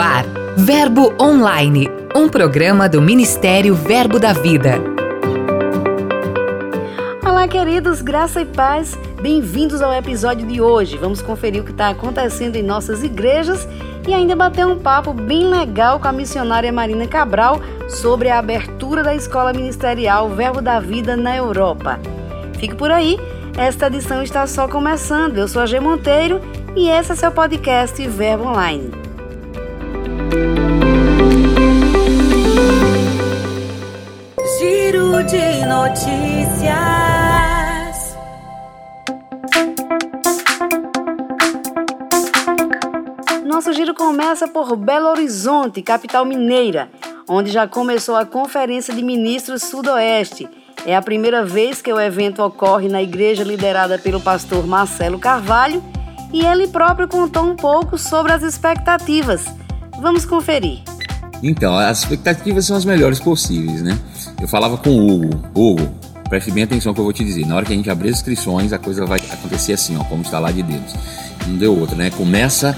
ar, Verbo Online, um programa do Ministério Verbo da Vida. Olá, queridos, graça e paz. Bem-vindos ao episódio de hoje. Vamos conferir o que está acontecendo em nossas igrejas e ainda bater um papo bem legal com a missionária Marina Cabral sobre a abertura da escola ministerial Verbo da Vida na Europa. Fique por aí, esta edição está só começando. Eu sou a G Monteiro e esse é seu podcast Verbo Online. Giro de notícias. Nosso giro começa por Belo Horizonte, capital mineira, onde já começou a Conferência de Ministros Sudoeste. É a primeira vez que o evento ocorre na igreja liderada pelo pastor Marcelo Carvalho e ele próprio contou um pouco sobre as expectativas. Vamos conferir. Então, as expectativas são as melhores possíveis, né? Eu falava com o Hugo. Hugo, preste bem atenção que eu vou te dizer. Na hora que a gente abrir as inscrições, a coisa vai acontecer assim, ó, como está lá de dedos. Não deu outra, né? Começa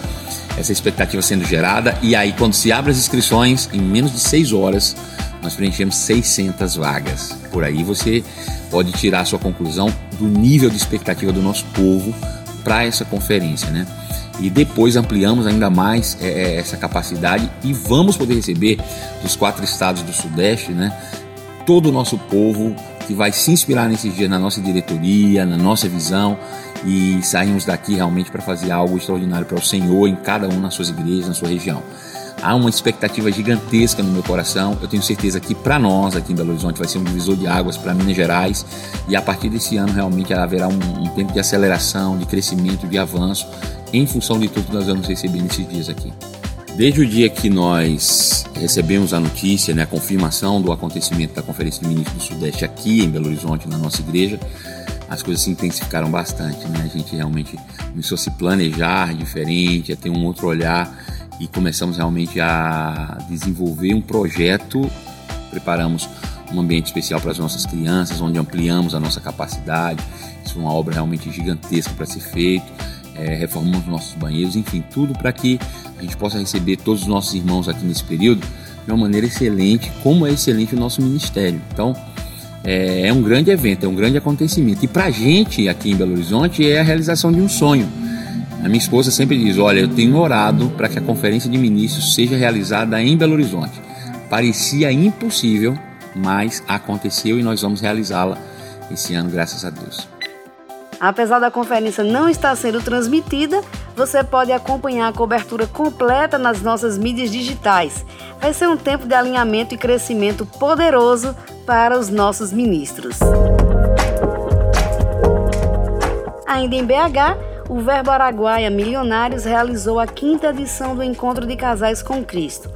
essa expectativa sendo gerada e aí quando se abre as inscrições, em menos de seis horas, nós preenchemos 600 vagas. Por aí você pode tirar a sua conclusão do nível de expectativa do nosso povo para essa conferência, né? E depois ampliamos ainda mais é, é, essa capacidade e vamos poder receber dos quatro estados do Sudeste, né? Todo o nosso povo que vai se inspirar nesses dias na nossa diretoria, na nossa visão e sairmos daqui realmente para fazer algo extraordinário para o Senhor em cada um nas suas igrejas, na sua região. Há uma expectativa gigantesca no meu coração. Eu tenho certeza que para nós aqui em Belo Horizonte vai ser um divisor de águas para Minas Gerais e a partir desse ano realmente haverá um, um tempo de aceleração, de crescimento, de avanço em função de tudo que nós vamos receber nesses dias aqui. Desde o dia que nós recebemos a notícia, né, a confirmação do acontecimento da Conferência de Ministros do Sudeste aqui em Belo Horizonte, na nossa igreja, as coisas se intensificaram bastante. Né? A gente realmente começou a se planejar diferente, a ter um outro olhar e começamos realmente a desenvolver um projeto. Preparamos um ambiente especial para as nossas crianças, onde ampliamos a nossa capacidade. Isso é uma obra realmente gigantesca para ser feito. É, reformamos nossos banheiros, enfim, tudo para que a gente possa receber todos os nossos irmãos aqui nesse período de uma maneira excelente, como é excelente o nosso ministério. Então, é, é um grande evento, é um grande acontecimento. E para a gente aqui em Belo Horizonte é a realização de um sonho a minha esposa sempre diz: Olha, eu tenho orado para que a conferência de ministros seja realizada em Belo Horizonte. Parecia impossível, mas aconteceu e nós vamos realizá-la esse ano, graças a Deus. Apesar da conferência não estar sendo transmitida, você pode acompanhar a cobertura completa nas nossas mídias digitais. Vai ser um tempo de alinhamento e crescimento poderoso para os nossos ministros. Ainda em BH, o Verbo Araguaia Milionários realizou a quinta edição do Encontro de Casais com Cristo.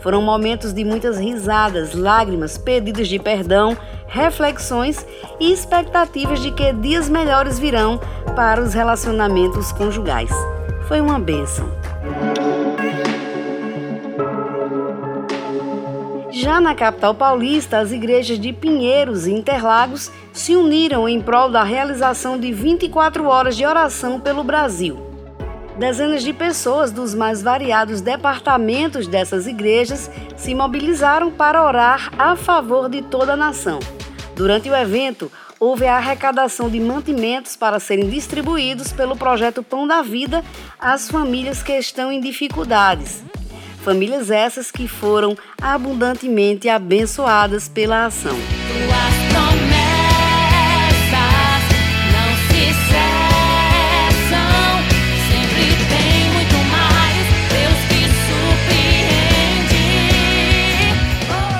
Foram momentos de muitas risadas, lágrimas, pedidos de perdão, reflexões e expectativas de que dias melhores virão para os relacionamentos conjugais. Foi uma bênção. Já na capital paulista, as igrejas de Pinheiros e Interlagos se uniram em prol da realização de 24 horas de oração pelo Brasil. Dezenas de pessoas dos mais variados departamentos dessas igrejas se mobilizaram para orar a favor de toda a nação. Durante o evento, houve a arrecadação de mantimentos para serem distribuídos pelo projeto Pão da Vida às famílias que estão em dificuldades. Famílias essas que foram abundantemente abençoadas pela ação.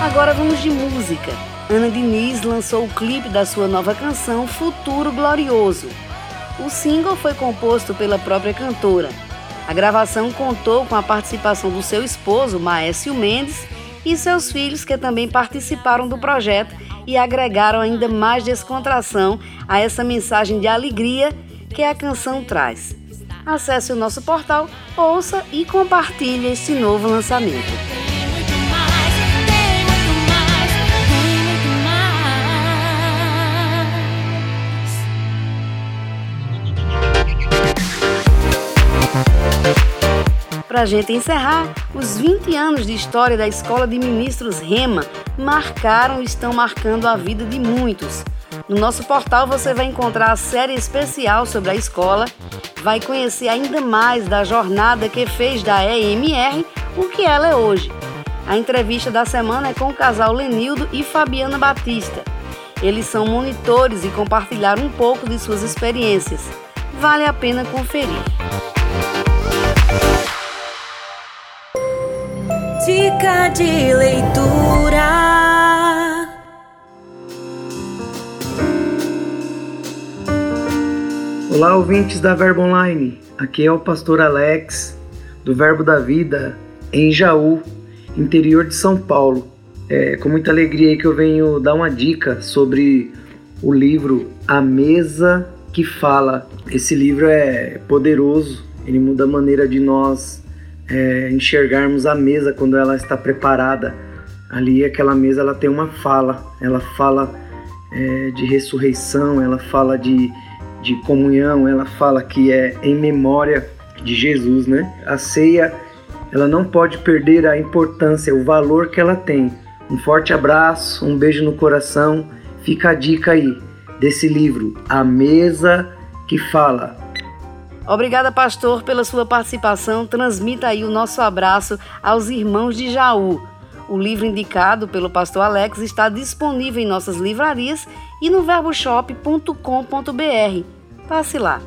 Agora vamos de música. Ana Diniz lançou o clipe da sua nova canção Futuro Glorioso. O single foi composto pela própria cantora a gravação contou com a participação do seu esposo, Maécio Mendes, e seus filhos, que também participaram do projeto e agregaram ainda mais descontração a essa mensagem de alegria que a canção traz. Acesse o nosso portal, ouça e compartilhe esse novo lançamento. Para a gente encerrar, os 20 anos de história da Escola de Ministros Rema marcaram e estão marcando a vida de muitos. No nosso portal você vai encontrar a série especial sobre a escola, vai conhecer ainda mais da jornada que fez da EMR o que ela é hoje. A entrevista da semana é com o casal Lenildo e Fabiana Batista. Eles são monitores e compartilharam um pouco de suas experiências. Vale a pena conferir. Dica de leitura. Olá, ouvintes da Verbo Online. Aqui é o pastor Alex, do Verbo da Vida, em Jaú, interior de São Paulo. É com muita alegria que eu venho dar uma dica sobre o livro A Mesa que Fala. Esse livro é poderoso, ele muda a maneira de nós é, enxergarmos a mesa quando ela está preparada. Ali, aquela mesa, ela tem uma fala, ela fala é, de ressurreição, ela fala de de comunhão, ela fala que é em memória de Jesus, né? A ceia, ela não pode perder a importância, o valor que ela tem. Um forte abraço, um beijo no coração. Fica a dica aí desse livro, A Mesa que Fala. Obrigada, pastor, pela sua participação. Transmita aí o nosso abraço aos irmãos de Jaú. O livro indicado pelo pastor Alex está disponível em nossas livrarias e no verboshop.com.br. Passe lá.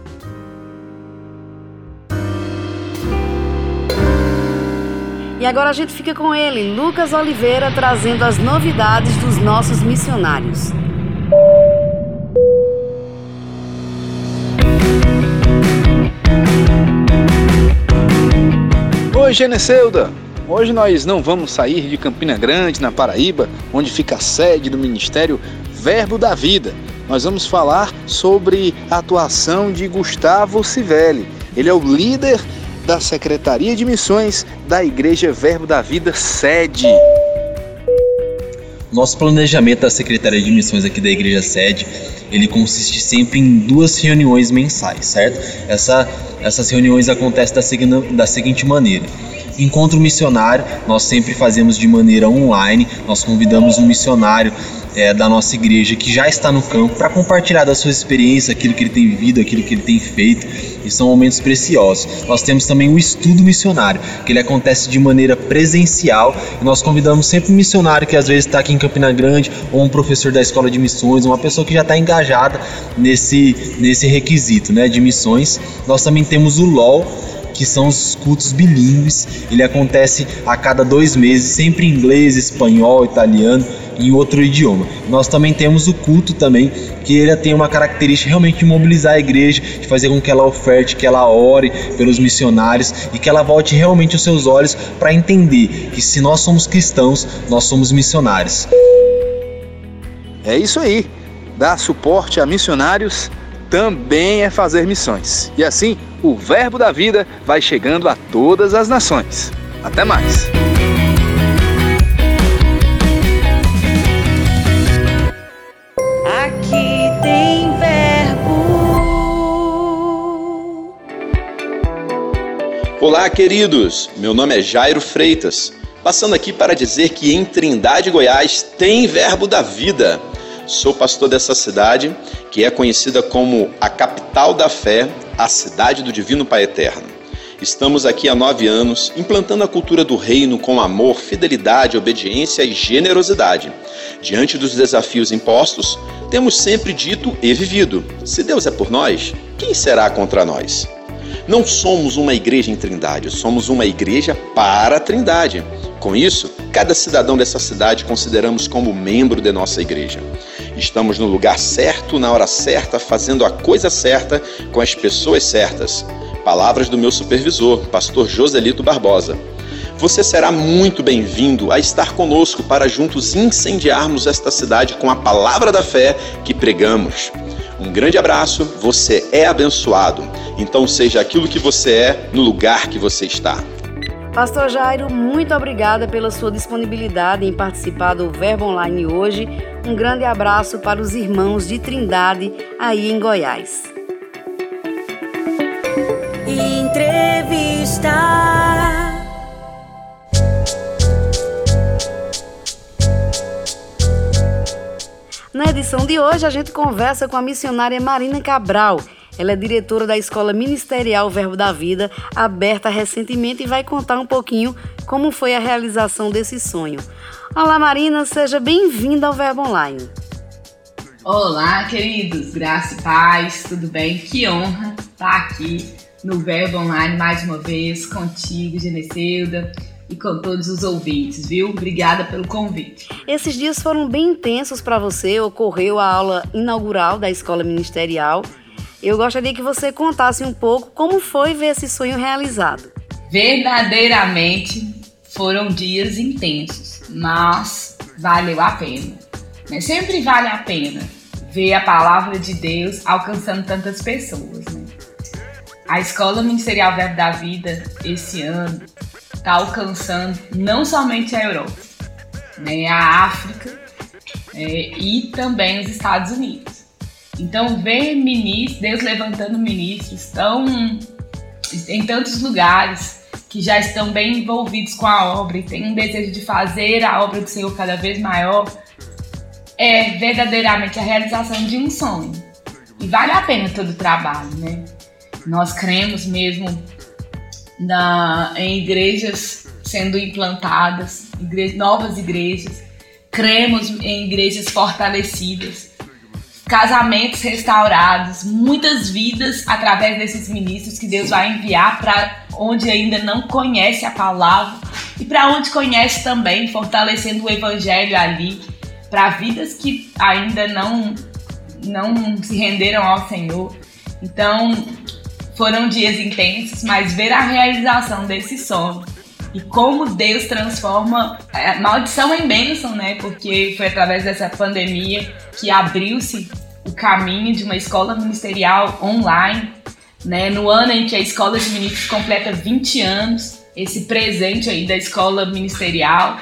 E agora a gente fica com ele, Lucas Oliveira, trazendo as novidades dos nossos missionários. Oi, Geneseuda! Hoje nós não vamos sair de Campina Grande, na Paraíba, onde fica a sede do Ministério Verbo da Vida. Nós vamos falar sobre a atuação de Gustavo Civelli. Ele é o líder da Secretaria de Missões da Igreja Verbo da Vida sede. Nosso planejamento da Secretaria de Missões aqui da Igreja Sede, ele consiste sempre em duas reuniões mensais, certo? Essa, essas reuniões acontecem da, seguinte, da seguinte maneira encontro missionário, nós sempre fazemos de maneira online, nós convidamos um missionário é, da nossa igreja que já está no campo para compartilhar da sua experiência, aquilo que ele tem vivido, aquilo que ele tem feito, e são momentos preciosos. Nós temos também o estudo missionário, que ele acontece de maneira presencial, e nós convidamos sempre um missionário que às vezes está aqui em Campina Grande, ou um professor da escola de missões, uma pessoa que já está engajada nesse, nesse requisito né, de missões. Nós também temos o LOL que são os cultos bilíngues. Ele acontece a cada dois meses, sempre em inglês, espanhol, italiano, em outro idioma. Nós também temos o culto também, que ele tem uma característica realmente de mobilizar a igreja, de fazer com que ela oferte, que ela ore pelos missionários e que ela volte realmente os seus olhos para entender que se nós somos cristãos, nós somos missionários. É isso aí. Dar suporte a missionários também é fazer missões. E assim, o Verbo da Vida vai chegando a todas as nações. Até mais! Aqui tem verbo. Olá, queridos! Meu nome é Jairo Freitas. Passando aqui para dizer que em Trindade, Goiás, tem Verbo da Vida. Sou pastor dessa cidade, que é conhecida como a capital da fé a cidade do Divino Pai Eterno. Estamos aqui há nove anos implantando a cultura do reino com amor, fidelidade, obediência e generosidade. Diante dos desafios impostos, temos sempre dito e vivido: se Deus é por nós, quem será contra nós? Não somos uma igreja em Trindade, somos uma igreja para a Trindade. Com isso, cada cidadão dessa cidade consideramos como membro de nossa igreja. Estamos no lugar certo, na hora certa, fazendo a coisa certa com as pessoas certas. Palavras do meu supervisor, pastor Joselito Barbosa. Você será muito bem-vindo a estar conosco para juntos incendiarmos esta cidade com a palavra da fé que pregamos. Um grande abraço, você é abençoado. Então seja aquilo que você é no lugar que você está. Pastor Jairo, muito obrigada pela sua disponibilidade em participar do Verbo Online hoje. Um grande abraço para os irmãos de Trindade aí em Goiás. Entrevista. Na edição de hoje, a gente conversa com a missionária Marina Cabral. Ela é diretora da Escola Ministerial Verbo da Vida, aberta recentemente, e vai contar um pouquinho como foi a realização desse sonho. Olá, Marina, seja bem-vinda ao Verbo Online. Olá, queridos, graça e paz, tudo bem? Que honra estar aqui no Verbo Online mais uma vez, contigo, Geneceuda e com todos os ouvintes, viu? Obrigada pelo convite. Esses dias foram bem intensos para você, ocorreu a aula inaugural da Escola Ministerial. Eu gostaria que você contasse um pouco como foi ver esse sonho realizado. Verdadeiramente foram dias intensos, mas valeu a pena. Né? Sempre vale a pena ver a palavra de Deus alcançando tantas pessoas. Né? A Escola Ministerial Verbo da Vida, esse ano, está alcançando não somente a Europa, né, a África é, e também os Estados Unidos. Então, ver ministros, Deus levantando ministros tão, em tantos lugares que já estão bem envolvidos com a obra e têm um desejo de fazer a obra do Senhor cada vez maior, é verdadeiramente a realização de um sonho. E vale a pena todo o trabalho, né? Nós cremos mesmo na, em igrejas sendo implantadas, igre novas igrejas, cremos em igrejas fortalecidas, casamentos restaurados, muitas vidas através desses ministros que Deus vai enviar para onde ainda não conhece a palavra e para onde conhece também, fortalecendo o evangelho ali, para vidas que ainda não não se renderam ao Senhor. Então, foram dias intensos, mas ver a realização desse sonho e como Deus transforma a maldição em bênção, né? Porque foi através dessa pandemia que abriu-se o caminho de uma escola ministerial online, né? No ano em que a escola de ministros completa 20 anos, esse presente aí da escola ministerial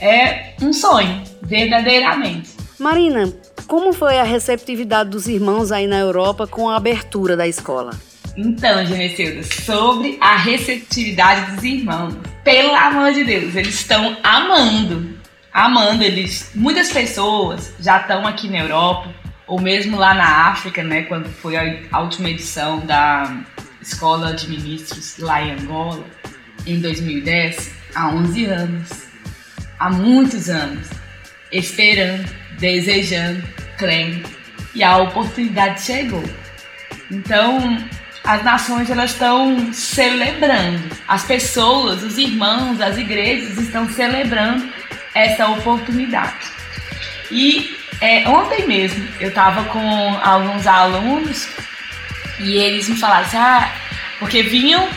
é um sonho, verdadeiramente. Marina, como foi a receptividade dos irmãos aí na Europa com a abertura da escola? Então, Geneceuda, sobre a receptividade dos irmãos. Pelo amor de Deus, eles estão amando. Amando eles. Muitas pessoas já estão aqui na Europa, ou mesmo lá na África, né? Quando foi a última edição da Escola de Ministros lá em Angola, em 2010, há 11 anos. Há muitos anos. Esperando, desejando, crendo. E a oportunidade chegou. Então, as nações elas estão celebrando, as pessoas, os irmãos, as igrejas estão celebrando essa oportunidade. E é, ontem mesmo eu estava com alguns alunos e eles me falaram assim, ah, porque vinham,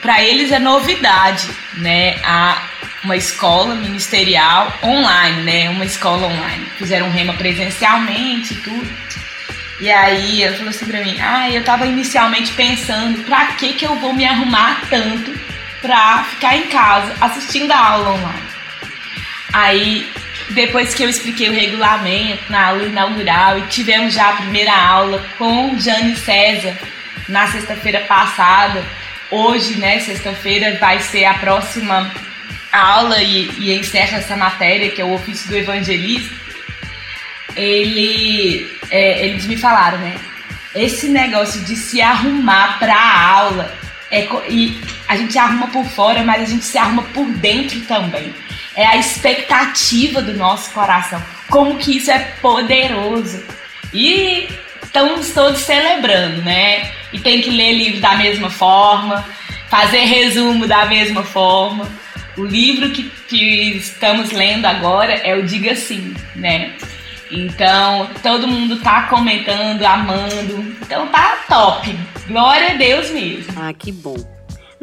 para eles é novidade, né, a uma escola ministerial online, né, uma escola online. Fizeram rema presencialmente e tudo. E aí ela falou assim pra mim, ah, eu tava inicialmente pensando pra que que eu vou me arrumar tanto pra ficar em casa assistindo a aula online. Aí, depois que eu expliquei o regulamento na aula inaugural e tivemos já a primeira aula com Jane César na sexta-feira passada, hoje, né, sexta-feira, vai ser a próxima aula e, e encerra essa matéria, que é o ofício do evangelista ele, é, eles me falaram, né? Esse negócio de se arrumar para a aula é, e a gente arruma por fora, mas a gente se arruma por dentro também. É a expectativa do nosso coração. Como que isso é poderoso. E estamos todos celebrando, né? E tem que ler livro da mesma forma, fazer resumo da mesma forma. O livro que, que estamos lendo agora é o Diga Sim, né? Então, todo mundo tá comentando, amando. Então tá top. Glória a Deus mesmo. Ah, que bom.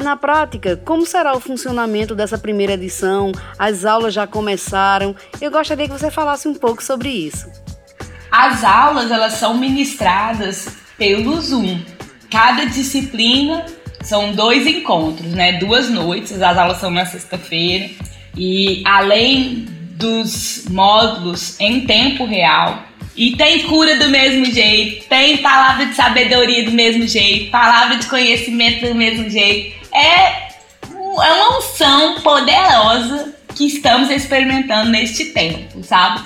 Na prática, como será o funcionamento dessa primeira edição? As aulas já começaram. Eu gostaria que você falasse um pouco sobre isso. As aulas elas são ministradas pelo Zoom. Cada disciplina são dois encontros, né? Duas noites. As aulas são na sexta-feira. E além dos módulos em tempo real. E tem cura do mesmo jeito, tem palavra de sabedoria do mesmo jeito, palavra de conhecimento do mesmo jeito. É, é uma unção poderosa que estamos experimentando neste tempo, sabe?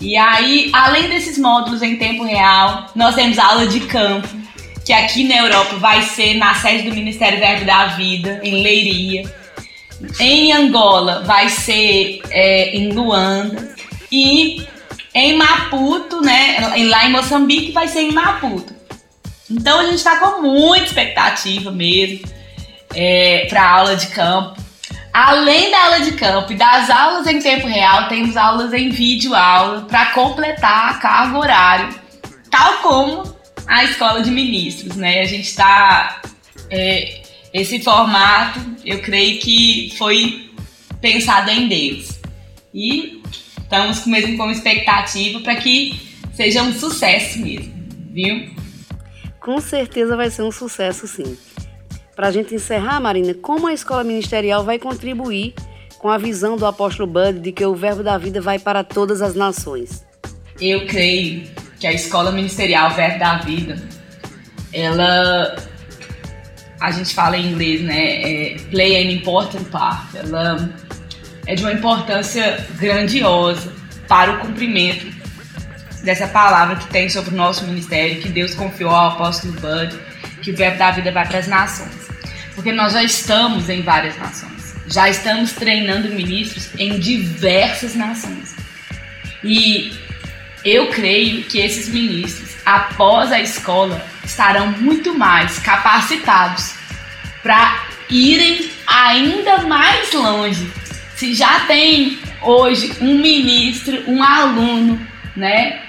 E aí, além desses módulos em tempo real, nós temos aula de campo, que aqui na Europa vai ser na sede do Ministério Verbo da Vida, em Leiria. Em Angola vai ser é, em Luanda. E em Maputo, né? Lá em Moçambique vai ser em Maputo. Então a gente está com muita expectativa mesmo é, para aula de campo. Além da aula de campo e das aulas em tempo real, temos aulas em vídeo aula para completar a carga horária, tal como a escola de ministros, né? A gente está é, esse formato, eu creio que foi pensado em Deus e estamos mesmo com expectativa para que seja um sucesso mesmo, viu? Com certeza vai ser um sucesso, sim. Para a gente encerrar, Marina, como a escola ministerial vai contribuir com a visão do apóstolo Bud de que o verbo da vida vai para todas as nações? Eu creio que a escola ministerial Verbo da Vida, ela, a gente fala em inglês, né? É, play an important part. Ela é de uma importância grandiosa para o cumprimento dessa palavra que tem sobre o nosso ministério, que Deus confiou ao apóstolo Bud, que o verbo da vida vai para as nações porque nós já estamos em várias nações, já estamos treinando ministros em diversas nações. E eu creio que esses ministros, após a escola, estarão muito mais capacitados para irem ainda mais longe. Se já tem hoje um ministro, um aluno, né,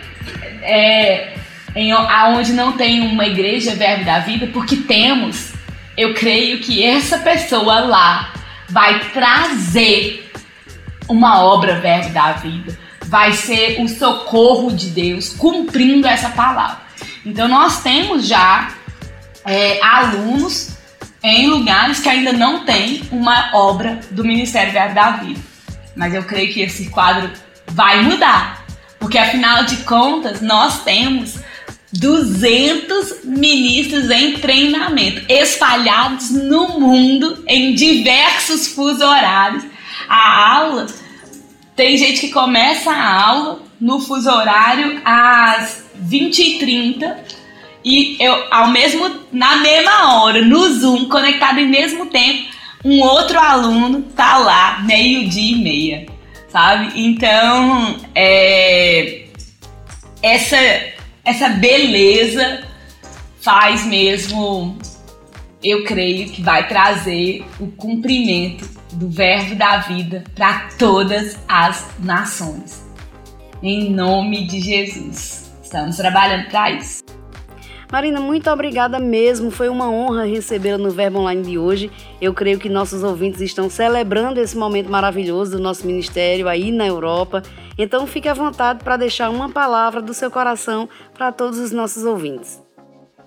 é, em, aonde não tem uma igreja Verbo da Vida, porque temos eu creio que essa pessoa lá vai trazer uma obra verbo da vida, vai ser o socorro de Deus cumprindo essa palavra. Então nós temos já é, alunos em lugares que ainda não tem uma obra do Ministério Verbo da Vida. Mas eu creio que esse quadro vai mudar, porque afinal de contas nós temos 200 ministros em treinamento, espalhados no mundo em diversos fuso horários. A aula tem gente que começa a aula no fuso horário às 20h30 e eu ao mesmo na mesma hora no Zoom, conectado em mesmo tempo, um outro aluno tá lá meio-dia e meia, sabe? Então, é essa essa beleza faz mesmo, eu creio que vai trazer o cumprimento do verbo da vida para todas as nações. Em nome de Jesus. Estamos trabalhando para isso. Marina, muito obrigada mesmo. Foi uma honra recebê-la no Verbo Online de hoje. Eu creio que nossos ouvintes estão celebrando esse momento maravilhoso do nosso ministério aí na Europa. Então fique à vontade para deixar uma palavra do seu coração para todos os nossos ouvintes.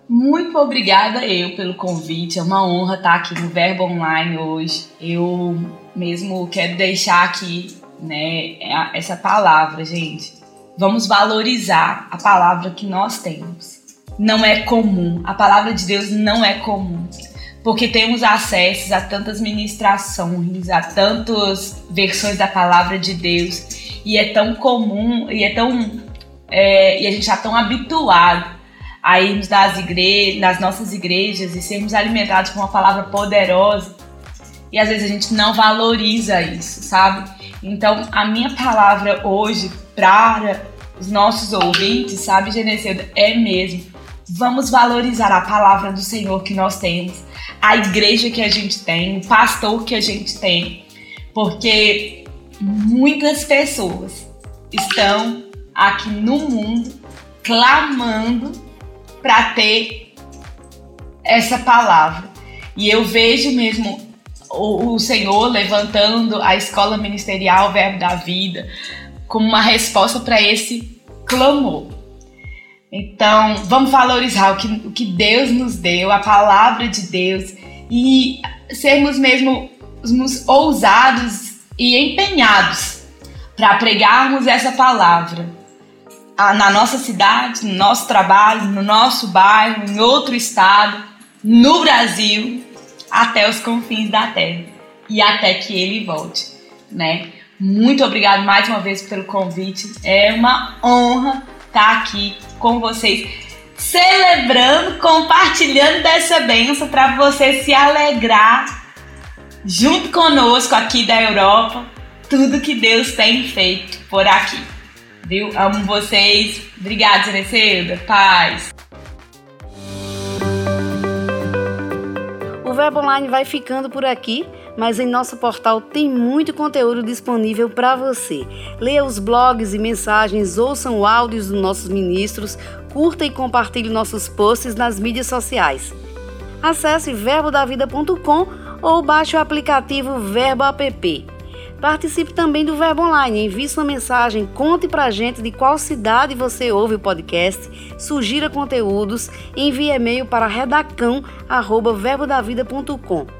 Muito obrigada eu pelo convite. É uma honra estar aqui no Verbo Online hoje. Eu mesmo quero deixar aqui, né, essa palavra, gente. Vamos valorizar a palavra que nós temos não é comum. A palavra de Deus não é comum. Porque temos acesso a tantas ministrações, a tantas versões da palavra de Deus. E é tão comum, e é tão. É, e a gente está tão habituado a irmos nas, igre nas nossas igrejas e sermos alimentados com uma palavra poderosa. E às vezes a gente não valoriza isso, sabe? Então, a minha palavra hoje para os nossos ouvintes, sabe, Genecedo, é mesmo Vamos valorizar a palavra do Senhor que nós temos, a igreja que a gente tem, o pastor que a gente tem, porque muitas pessoas estão aqui no mundo clamando para ter essa palavra. E eu vejo mesmo o, o, Senhor levantando a escola ministerial Verbo da Vida como uma resposta para esse clamor. Então, vamos valorizar o que, o que Deus nos deu, a palavra de Deus, e sermos mesmo ousados e empenhados para pregarmos essa palavra na nossa cidade, no nosso trabalho, no nosso bairro, em outro estado, no Brasil, até os confins da terra e até que ele volte, né? Muito obrigado mais uma vez pelo convite. É uma honra estar aqui com vocês, celebrando, compartilhando dessa bênção para você se alegrar junto conosco aqui da Europa, tudo que Deus tem feito por aqui. Viu? Amo vocês. Obrigada, Zeneceuda. Paz. O Verbo Online vai ficando por aqui mas em nosso portal tem muito conteúdo disponível para você. Leia os blogs e mensagens, ouçam áudios dos nossos ministros, curta e compartilhe nossos posts nas mídias sociais. Acesse verbodavida.com ou baixe o aplicativo Verbo App. Participe também do Verbo Online, envie sua mensagem, conte pra gente de qual cidade você ouve o podcast, sugira conteúdos, envie e-mail para redacão@verbodavida.com.